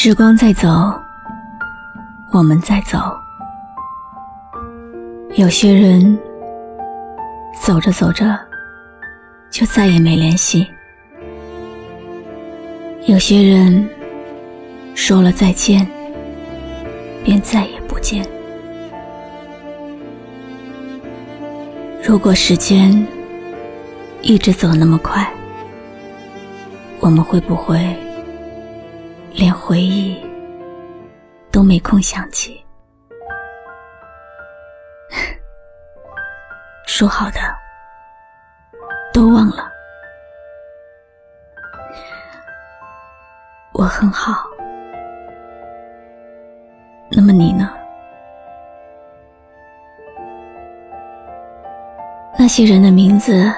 时光在走，我们在走。有些人走着走着就再也没联系，有些人说了再见便再也不见。如果时间一直走那么快，我们会不会？连回忆都没空想起，说好的都忘了。我很好，那么你呢？那些人的名字，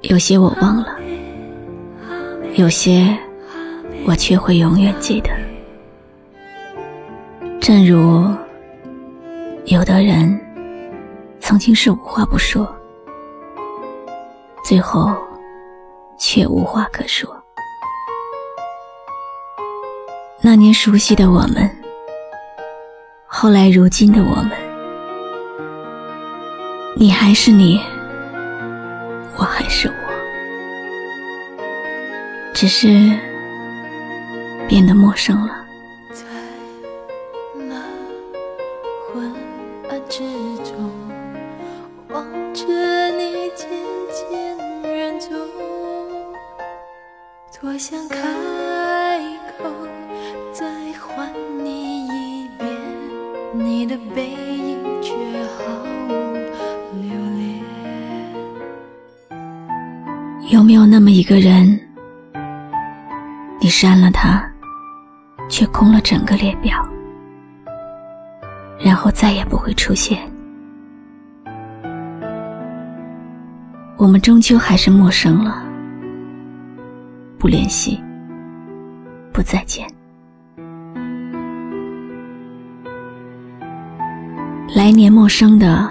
有些我忘了，有些。我却会永远记得，正如有的人曾经是无话不说，最后却无话可说。那年熟悉的我们，后来如今的我们，你还是你，我还是我，只是。变得陌生了。在那昏暗之中，望着你渐渐远走，多想开口再唤你一遍，你的背影却毫无留恋。有没有那么一个人，你删了他？却空了整个列表，然后再也不会出现。我们终究还是陌生了，不联系，不再见。来年陌生的，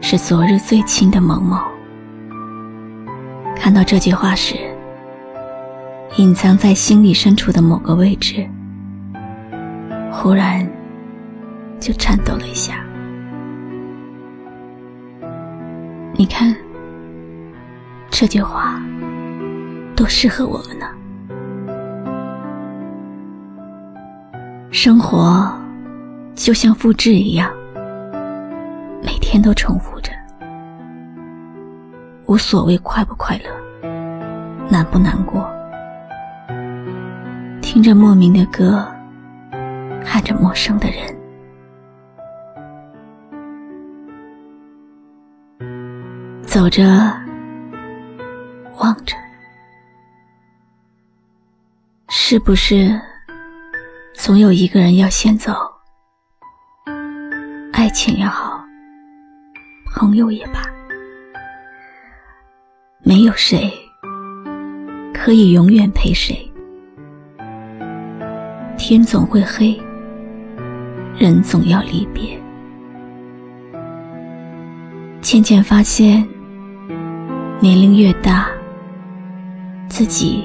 是昨日最亲的某某。看到这句话时，隐藏在心里深处的某个位置。忽然，就颤抖了一下。你看，这句话多适合我们呢。生活就像复制一样，每天都重复着，无所谓快不快乐，难不难过，听着莫名的歌。看着陌生的人，走着，望着，是不是总有一个人要先走？爱情也好，朋友也罢，没有谁可以永远陪谁。天总会黑。人总要离别，渐渐发现，年龄越大，自己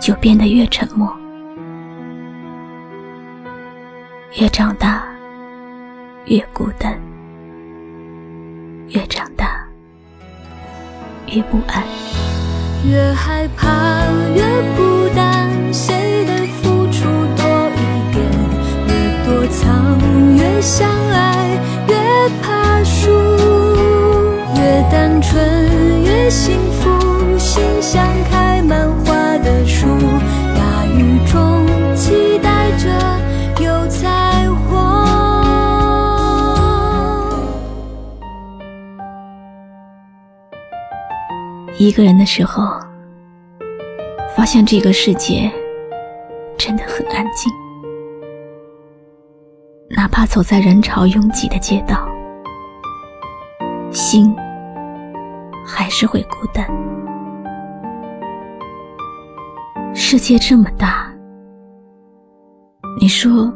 就变得越沉默；越长大，越孤单；越长大，越不安；越害怕，越孤单。一个人的时候，发现这个世界真的很安静。哪怕走在人潮拥挤的街道，心还是会孤单。世界这么大，你说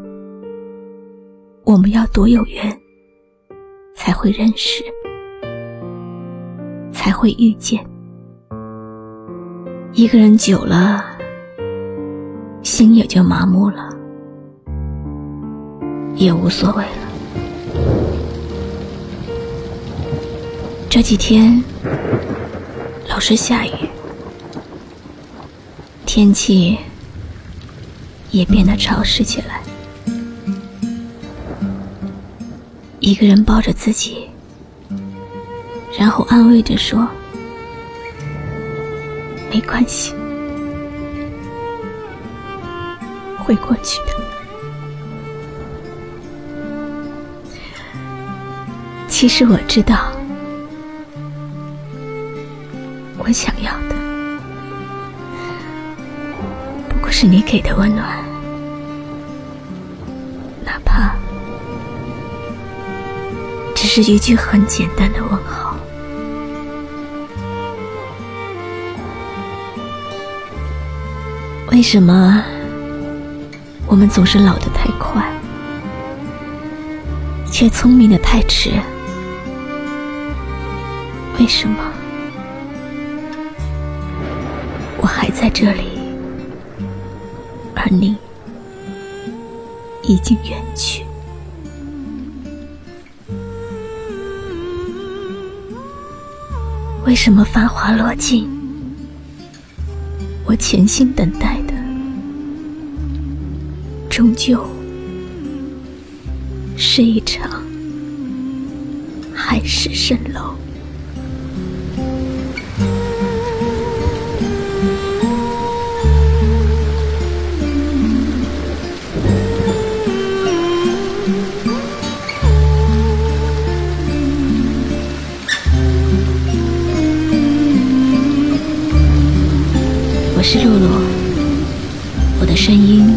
我们要多有缘，才会认识，才会遇见？一个人久了，心也就麻木了，也无所谓了。这几天老是下雨，天气也变得潮湿起来。一个人抱着自己，然后安慰着说：“没关系，会过去的。”其实我知道，我想要的不过是你给的温暖，哪怕……只是一句很简单的问候。为什么我们总是老得太快，却聪明的太迟？为什么我还在这里，而你已经远去？为什么繁华落尽，我潜心等待，终究是一场海市蜃楼？我是露露，我的声音